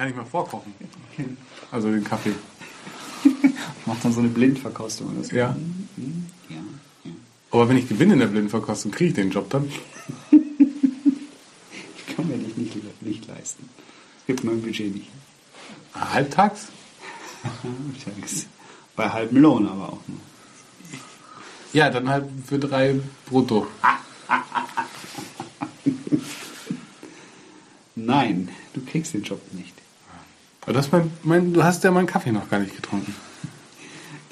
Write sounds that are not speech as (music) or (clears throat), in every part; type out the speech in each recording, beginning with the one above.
kann ich mal vorkochen. Also den Kaffee. (laughs) Macht dann so eine Blindverkostung oder so. Ja. ja. ja. Aber wenn ich gewinne in der Blindenverkostung, kriege ich den Job dann? (laughs) Ich kann mir dich nicht, nicht leisten. Es gibt mein Budget nicht. Halbtags? Tages. Bei halbem Lohn aber auch nur. Ja, dann halt für drei brutto. (laughs) Nein, du kriegst den Job nicht. Aber das ist mein, mein, du hast ja meinen Kaffee noch gar nicht getrunken.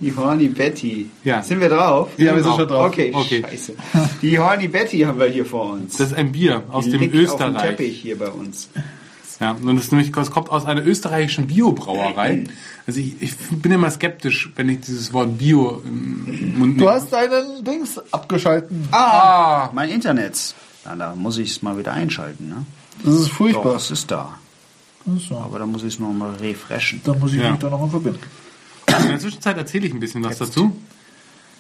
Die Horny Betty. Ja. Sind wir drauf? Ja, wir sind schon drauf. Okay, Okay. scheiße. Die Horny Betty haben wir hier vor uns. Das ist ein Bier aus Die dem liegt Auf dem Österreich. Teppich hier bei uns. Ja, und das, ist nämlich, das kommt aus einer österreichischen Biobrauerei. (clears throat) Also ich, ich bin immer skeptisch, wenn ich dieses Wort Bio im Mund Du hast deinen Dings abgeschalten. Ah, Mein Internet. Na, da muss ich es mal wieder einschalten. Ne? Das ist Doch, furchtbar. es ist da. So. Aber da muss ich es noch mal refreshen. Dann muss ich Ja. mich da nochmal verbinden. in der Zwischenzeit erzähle ich ein bisschen was dazu.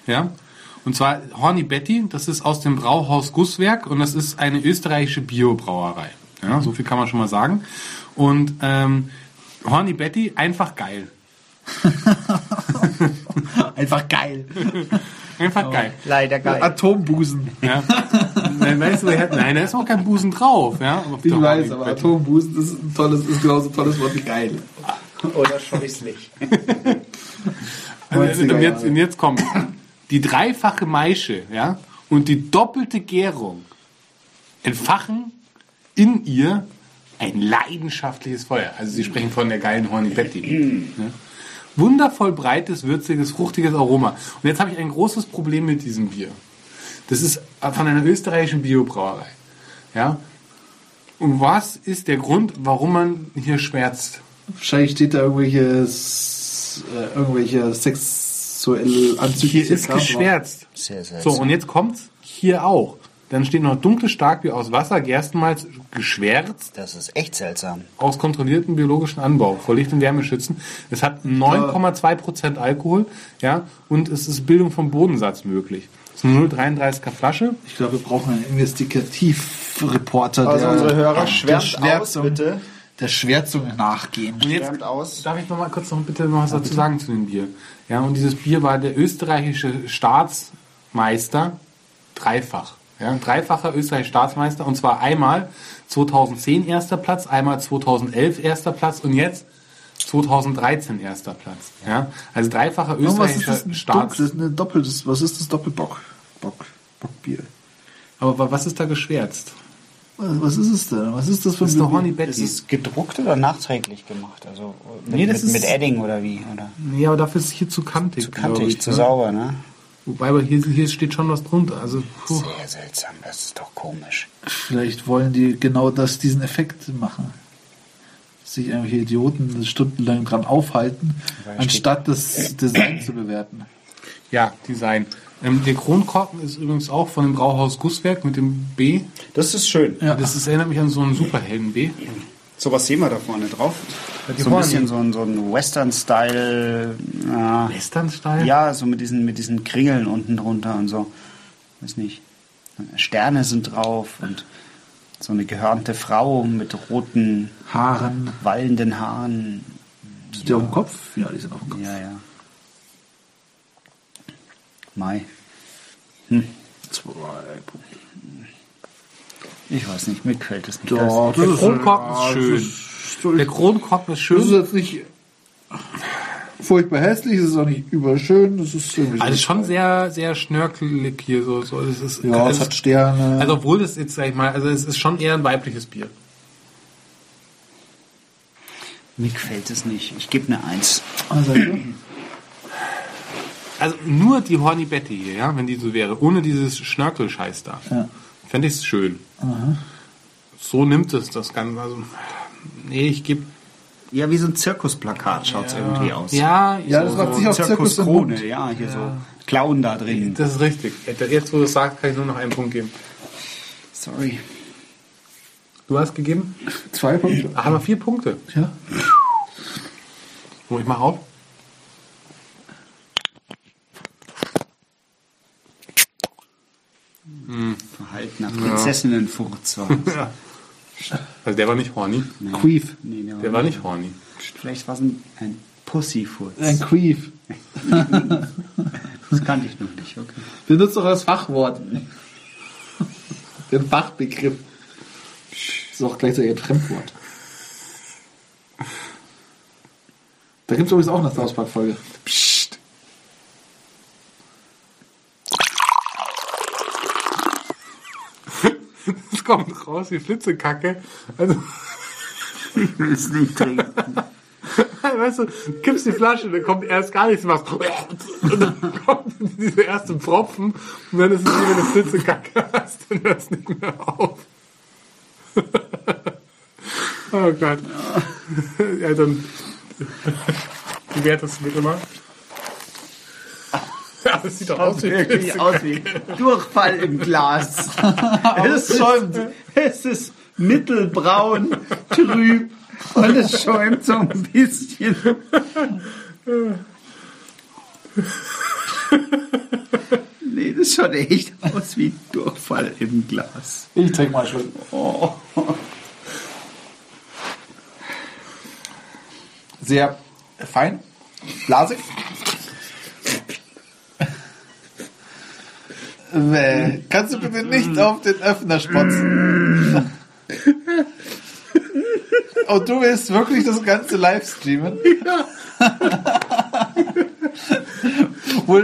Ja. Und zwar Horny Betty, das ist aus dem Brauhaus Gusswerk und das ist eine österreichische Biobrauerei. Ja, so viel kann man schon mal sagen. Und ähm, Horny Betty, einfach geil. (laughs) Einfach geil. Einfach geil. Leider geil. Atombusen. Ja. Nein, weißt du, er hat- nein, da ist auch kein Busen drauf. Ja, auf Ich weiß, aber. Atombusen das ist ein tolles, ist genauso ein tolles Wort wie geil. Oder scheußlich. (laughs) Also, 90er und, jetzt, und jetzt kommt die dreifache Maische ja, und die doppelte Gärung entfachen in ihr ein leidenschaftliches Feuer. Also sie sprechen von der geilen Horny Betty. ja. Wundervoll breites, würziges, fruchtiges Aroma. Und jetzt habe ich ein großes Problem mit diesem Bier. Das ist von einer österreichischen Biobrauerei. Ja. Und was ist der Grund, warum man hier schwärzt? Wahrscheinlich steht da irgendwelches, äh, irgendwelche sexuell anzügliche Hier ist geschwärzt. Sehr So, seltsam. und jetzt kommt's hier auch. Dann steht noch dunkles Starkbier aus Wasser, Gerstenmalz, geschwärzt, Das ist echt seltsam. aus kontrolliertem biologischen Anbau, vor Licht- und Wärmeschützen. Es hat 9,2% Alkohol, ja, und es ist Bildung vom Bodensatz möglich. Es ist eine 0,33er Flasche. Ich glaube, wir brauchen einen Investigativreporter, Also der, unsere Hörer der schwärmt Schwärzung, aus, bitte. der Schwärzung nachgehen. Und jetzt Schwärmt aus. darf ich noch mal kurz noch bitte noch was dazu sagen zu dem Bier. Ja, und dieses Bier war der österreichische Staatsmeister dreifach. Ja, ein dreifacher österreichischer Staatsmeister und zwar einmal 2010 erster Platz, einmal 2011 erster Platz und jetzt 2013 erster Platz. Ja, also dreifacher Oh, was ist österreichischer das? Ein Staats. Dunkles, eine doppeltes, was ist das Doppelbock? Bock, Bockbier. Aber wa- was ist da geschwärzt? Was ist es denn? Was ist das für Das ein ist Bier? Honey Ist Betty. es gedruckt oder nachträglich gemacht? Also mit, Nee, das mit, ist- mit Edding oder wie? Oder? Nee, aber dafür ist es hier zu kantig. Zu kantig, ich, zu ne? sauber, ne? Wobei, aber hier, hier steht schon was drunter. Also, puh. Sehr seltsam, das ist doch komisch. Vielleicht wollen die genau das, diesen Effekt machen. Sich irgendwelche Idioten stundenlang dran aufhalten, Weil anstatt das Design zu bewerten. Ja, Design. Ähm, der Kronkorken ist übrigens auch von dem Brauhaus Gusswerk mit dem B. Das ist schön. Ja. Das ist, erinnert mich an so einen Superhelden B. So was sehen wir da vorne drauf. Die So ein bisschen so ein, so ein Western-Style. Ja, Western-Style? ja, so mit diesen, mit diesen Kringeln unten drunter und so. Weiß nicht. Sterne sind drauf und so eine gehörnte Frau mit roten, Haaren. wallenden Haaren. Sind die auf dem Kopf? Ja, die sind auf dem Kopf. Ja, ja. Mai. Zwei Punkte. Ich weiß nicht, mir gefällt es nicht. Ja, Der Kronkorken ja, ist schön. das ist- Der Kronkorken ist Das ist schön. jetzt nicht furchtbar hässlich, es ist auch nicht überschön, das ist irgendwie Also so- schon sehr, sehr schnörkelig hier. So, so. Es ist, Ja, es es hat Sterne. Also obwohl es jetzt, sag ich mal, also es ist schon eher ein weibliches Bier. Mir gefällt es nicht. Ich gebe eine Eins. Also, Also nur die Horny Betty hier, ja, wenn die so wäre, ohne dieses Schnörkelscheiß da. Ja. Fände ich es schön. So nimmt es das Ganze. Also, nee, ich gebe. Ja, wie so ein Zirkusplakat schaut es irgendwie aus. Ja, Ja, das macht sich auch Zirkus im Zirkuskrone, Mund. ja, hier so Clown da drin. das ist richtig. Jetzt, wo du es sagst, kann ich nur noch einen Punkt geben. Sorry. Du hast gegeben? Zwei Punkte. Ah, haben wir vier Punkte. Ja. So, ich mach auf. Verhaltener Prinzessinnenfurz war das. (laughs) Ja. Also der war nicht horny. Queef. Nee, der, Der war nicht horny. Vielleicht war es ein, ein Pussyfurz. Ein Queef. Das kannte ich noch nicht, okay. Benutzt doch das Fachwort. Den Fachbegriff. Das ist auch gleichzeitig ein Fremdwort. Da gibt es übrigens auch eine South Park-Folge. Psst. Das kommt raus wie Flitzekacke. Also, Ich will es nicht trinken. weißt du, kippst die Flasche, dann kommt erst gar nichts, machst und dann kommt diese erste Pfropfen und dann ist es wie wenn du Flitzekacke hast und hörst nicht mehr auf. (laughs) Oh Gott. Ja, dann bewertest du mich immer. Ja, (laughs) das sieht doch aus wie Wirklich aus wie Durchfall im Glas. (laughs) es, schäumt. ist, es ist mittelbraun, trüb und es schäumt so ein bisschen. Nee, das schaut echt aus wie Durchfall im Glas. Ich trinke mal schon. Oh. Sehr fein, blasig. Bäh. Kannst du bitte nicht auf den Öffner spotzen? Und du willst wirklich das ganze live streamen? Wo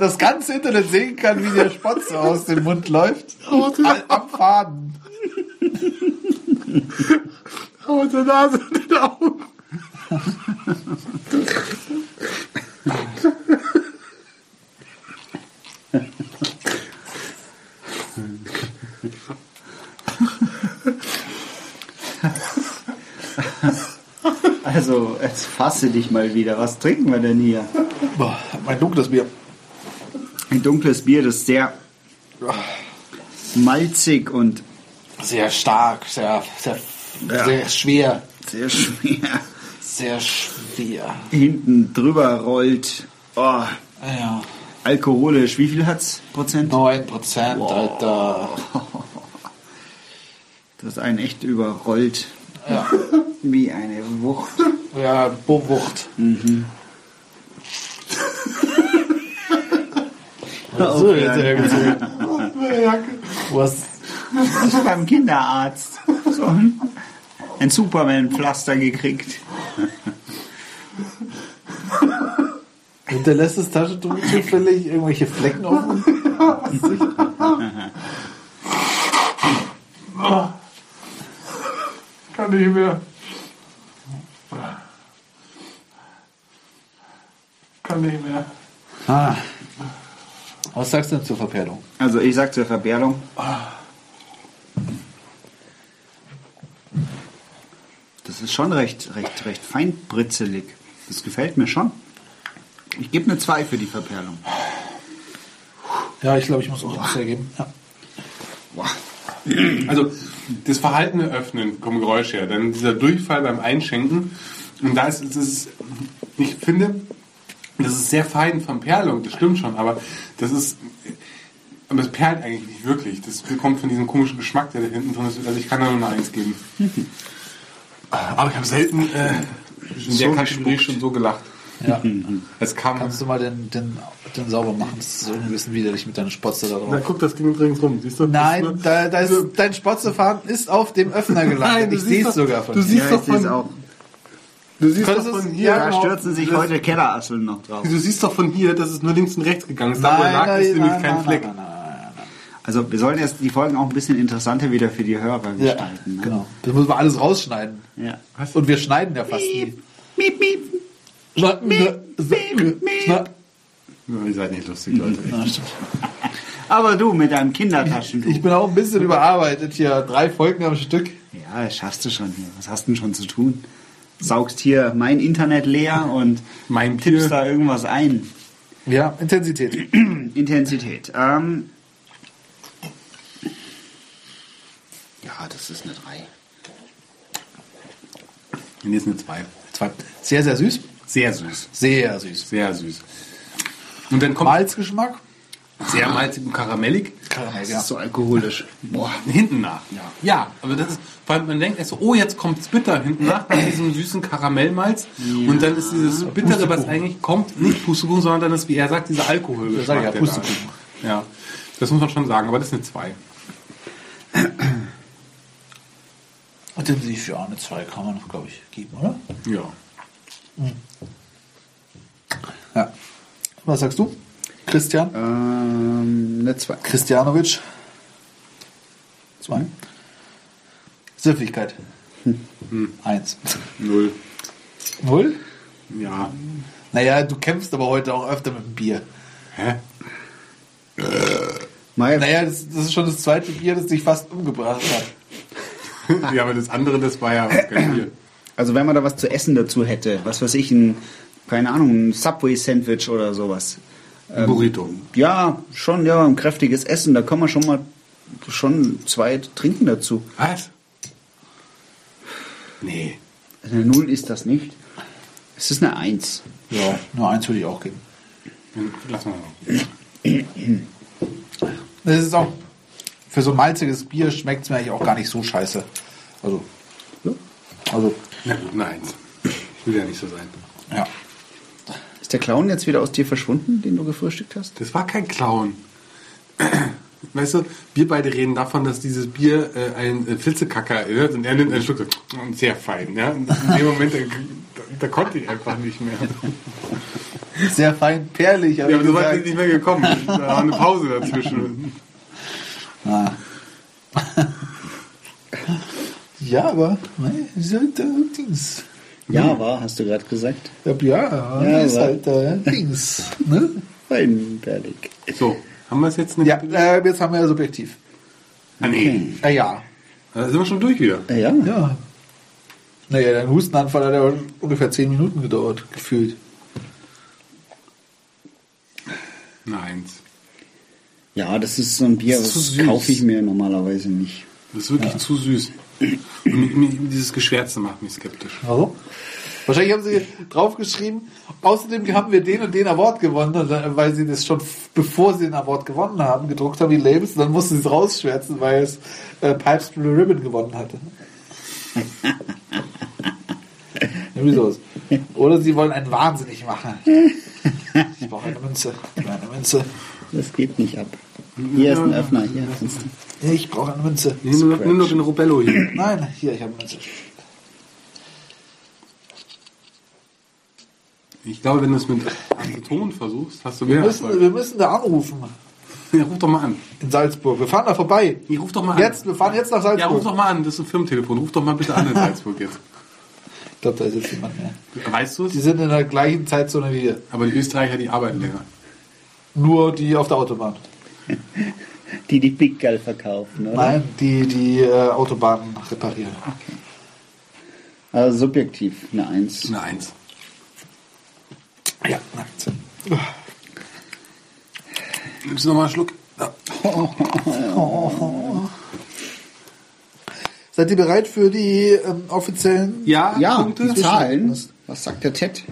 das ganze Internet sehen kann, wie der Spotze aus dem Mund läuft. Al- Am Faden. Und der Nase und den Augen. Also, jetzt fasse dich mal wieder. Was trinken wir denn hier? Boah, mein dunkles Bier. Ein dunkles Bier, das sehr malzig und Sehr stark, sehr, sehr, Ja. sehr schwer. sehr schwer Sehr schwer. hinten drüber rollt. Oh, Ja. alkoholisch. Wie viel hat's Prozent? 9 Prozent, Alter. Das einen echt überrollt. Ja. Wie eine Wucht. Ja, Buwucht. (laughs) So, jetzt hergezogen. (laughs) Was? Ich beim Kinderarzt. So ein, ein Superman-Pflaster gekriegt. Hinterlässt das Taschentuch zufällig irgendwelche Flecken auf dem (laughs) Gesicht? Kann nicht mehr. Kann nicht mehr. Ah. Was sagst du denn zur Verperlung? Also ich sag zur Verbärlung. Das ist schon recht, recht, recht feinbritzelig. Das gefällt mir schon. Ich gebe eine 2 für die Verperlung. Ja, ich glaube, ich muss auch etwas hergeben. Ja. Also das verhaltene Öffnen kommen Geräusche her, dann dieser Durchfall beim Einschenken und da ist es, ich finde, ist sehr fein von Perlung, das stimmt schon, aber das ist, aber es perlt eigentlich nicht wirklich. Das kommt von diesem komischen Geschmack, der da hinten drin ist. Also ich kann da nur eine Eins geben. Aber ich habe selten äh, in So gespuckt. schon so gelacht. ja. (laughs) Es kam. Kannst du mal den, den, den sauber machen? Das ist irgendwie ein bisschen widerlich mit deiner Spotze da Na drauf. guck, das ging übrigens rum, siehst du? Nein, da, da ist, dein Spotzefaden ist auf dem Öffner gelandet. du ich siehst sehe es sogar von du hier. siehst Ja, doch von, auch. Du siehst doch von hier. Da genau. stürzen sich heute Kellerasseln noch drauf. Du siehst doch von hier, dass es nur links und rechts gegangen ist. Da, wo lag, ist nämlich kein Fleck. Also wir sollen jetzt die Folgen auch ein bisschen interessanter wieder für die Hörer gestalten. ne? genau. Das muss man alles rausschneiden. Ja. Und wir schneiden ja fast nie. Miep, miep. Schna- schna- Ja, ihr seid nicht lustig, Leute. (laughs) Aber du mit deinem Kindertaschentuch. Ich bin auch ein bisschen überarbeitet hier. Drei Folgen am Stück. Ja, das schaffst du schon hier. Was hast du denn schon zu tun? Saugst hier mein Internet leer und Mein tippst Tier. da irgendwas ein. Ja, Intensität. (clears throat) Intensität. Ähm, ja, das ist eine 3. Nee, ist eine 2. Zwei. Sehr, sehr süß. Sehr süß. Sehr süß. Sehr süß. Und dann kommt Malzgeschmack. sehr malzig und karamellig. Karamell, Das ja. ist so alkoholisch. Boah. Hinten nach. Ja. Ja, aber das ist, vor allem man denkt erst so, oh, jetzt kommt's bitter hinten nach, nach diesem süßen Karamellmalz. Und dann ist dieses Bittere, was eigentlich kommt, nicht Pustekuchen, sondern dann ist, wie er sagt, dieser Alkohol. Das sag ich ja, Pustekuchen. Ja, das muss man schon sagen, aber das ist eine 2. Intensiv, ja, eine 2 kann man, glaube ich, geben, oder? Ja. Ja. Was sagst du? Christian? Ähm, eine 2. Christianovic? 2. Süffigkeit? Eins. Null. Null? Ja. Naja, du kämpfst aber heute auch öfter mit dem Bier. Hä? Meier, Naja, das, das ist schon das zweite Bier, das dich fast umgebracht hat. (laughs) Ja, aber das andere, das war ja kein Bier. also wenn man da was zu essen dazu hätte, was weiß ich, ein, keine Ahnung, ein Subway-Sandwich oder sowas. Ein Burrito. Ja, schon, ja, ein kräftiges Essen, da kann man schon mal schon zwei trinken dazu. Was? Nee. Eine Null ist das nicht. Es ist eine Eins. Ja, nur eins würde ich auch geben. Lass mal. Das ist auch, für so ein malziges Bier schmeckt es mir eigentlich auch gar nicht so scheiße. Also, Ja. also, Na gut, eine Eins. Ich will ja nicht so sein. ja. Ist der Clown jetzt wieder aus dir verschwunden, den du gefrühstückt hast? Das war kein Clown. (clears throat) Weißt du, wir beide reden davon, dass dieses Bier äh, ein äh, Filzekacker erinnert und er nimmt einen Schluck so, und sehr fein. Ja? Und in dem Moment, da, da konnte ich einfach nicht mehr. (laughs) Sehr fein, perlig, aber Ja, aber du warst nicht mehr gekommen. Da war eine Pause dazwischen. Ah. (laughs) Ja, aber, ne, ist äh, Dings. Ja, war, hast du gerade gesagt. Ja, ja, Ja, ist halt äh, Dings. (laughs) Ne? Feinperlig. So, haben wir es jetzt? Eine Ja, äh, jetzt haben wir ja subjektiv. Ah, nee. Äh, ja. Da sind wir schon durch wieder. Äh, Ja, Ja. Naja, dein Hustenanfall hat ja ungefähr 10 Minuten gedauert, gefühlt. Eine Eins. ja, das ist so ein Bier, Das das kaufe ich mir normalerweise nicht. Das ist wirklich zu süß. Dieses Geschwärze macht mich skeptisch. Warum? Wahrscheinlich haben sie draufgeschrieben, außerdem haben wir den und den Award gewonnen, weil sie das schon bevor sie den Award gewonnen haben, gedruckt haben, die Labels, und dann mussten sie es rausschwärzen, weil es äh, Pipes Blue Ribbon gewonnen hatte. (laughs) Irgendwie sowas. Oder sie wollen einen wahnsinnig machen. Ich brauche eine Münze. Ich brauche eine Münze. Das geht nicht ab. Hier ist ein Öffner, hier. kannst du- Ich brauche eine Münze. Nimm nur, nimm nur den Robello hier. (clears throat) Nein, hier, ich habe eine Münze. Ich glaube, wenn du es mit Aceton versuchst, hast du Wir mehr müssen, Erfolg. wir müssen da anrufen. Ja, ruf doch mal an. In Salzburg. Wir fahren da vorbei. Nee, ruf doch mal an. Jetzt, wir fahren jetzt nach Ja, ruf Salzburg. doch mal an. Das ist ein Firmentelefon. Ruf doch mal bitte an in Salzburg jetzt. Ich glaube, da ist jetzt jemand mehr. Weißt du Die es? sind in der gleichen Zeitzone wie wir. Aber die Österreicher, die arbeiten länger. Nur die auf der Autobahn. Die die Big Girl verkaufen, oder? Nein, die die äh, Autobahnen reparieren. Also subjektiv eine Eins. Eine Eins. Ja. Nimmst du noch mal einen Schluck? Ja. (laughs) Seid ihr bereit für die ähm, offiziellen? Ja, Ja, Punkte? die Zahlen. Was sagt der Ted? (clears throat)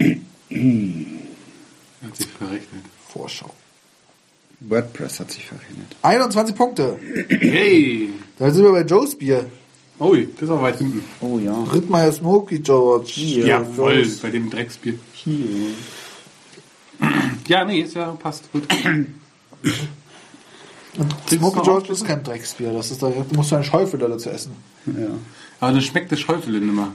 Hat sich verrechnet. Vorschau. WordPress hat sich verrechnet. 21 Punkte. Hey! Da sind wir bei Joe's Bier. Ui, das ist auch weit hinten. Oh ja. Rittmeier Smoky George. Ja, voll, Joe's. bei dem Drecksbier. Ja, nee, ist ja passt gut. Und Smoky George ist kein Drecksbier. Das ist da, du musst du einen Schäufel dazu essen. ja. Aber dann schmeckt das Schäufele nimmer.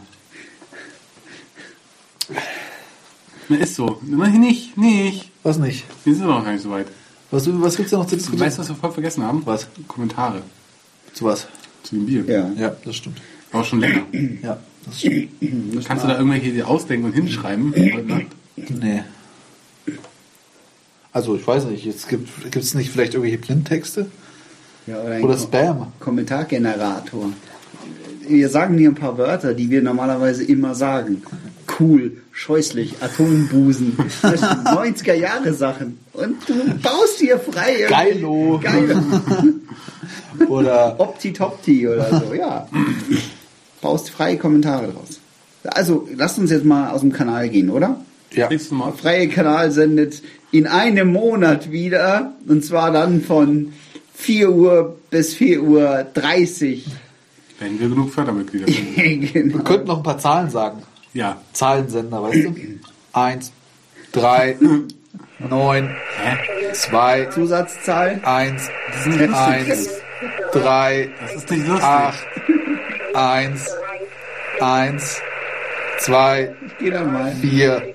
Na, ist so. Na, Nicht, nicht. Was nicht? Wir sind noch gar nicht so weit. Was, was gibt's da noch zu Du diskutieren? weißt, was wir voll vergessen haben? Was? Kommentare Zu was? zu dem Bier. Ja. Ja, das stimmt. Aber schon länger. Ja, das stimmt. Kannst du da irgendwelche dir ausdenken und hinschreiben? heute Nacht? Nee. Also, ich weiß nicht. Jetzt gibt es nicht vielleicht irgendwelche Blindtexte? ja oder Oder Spam? Kommentargenerator. Wir sagen dir ein paar Wörter, die wir normalerweise immer sagen cool, scheußlich, Atombusen. Das 90er (laughs) Jahre Sachen. Und du baust hier frei. Geilo. Geilo. (laughs) oder Opti-Topti oder so, ja. Baust freie Kommentare draus. Also, lasst uns jetzt mal aus dem Kanal gehen, oder? Ja. Mal. Freie Kanal sendet in einem Monat wieder. Und zwar dann von 4 Uhr bis 4 Uhr 30. Wenn wir genug Fördermitglieder (laughs) sind. genau. Wir könnten noch ein paar Zahlen sagen. Ja. Zahlensender, weißt du? Eins, drei, neun, zwei. Zusatzzahl? Eins, eins, drei, acht, eins, eins, zwei, vier.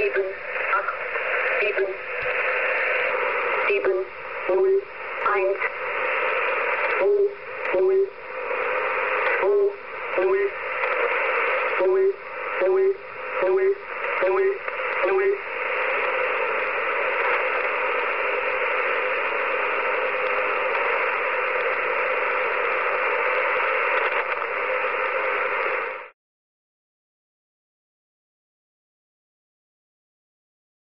even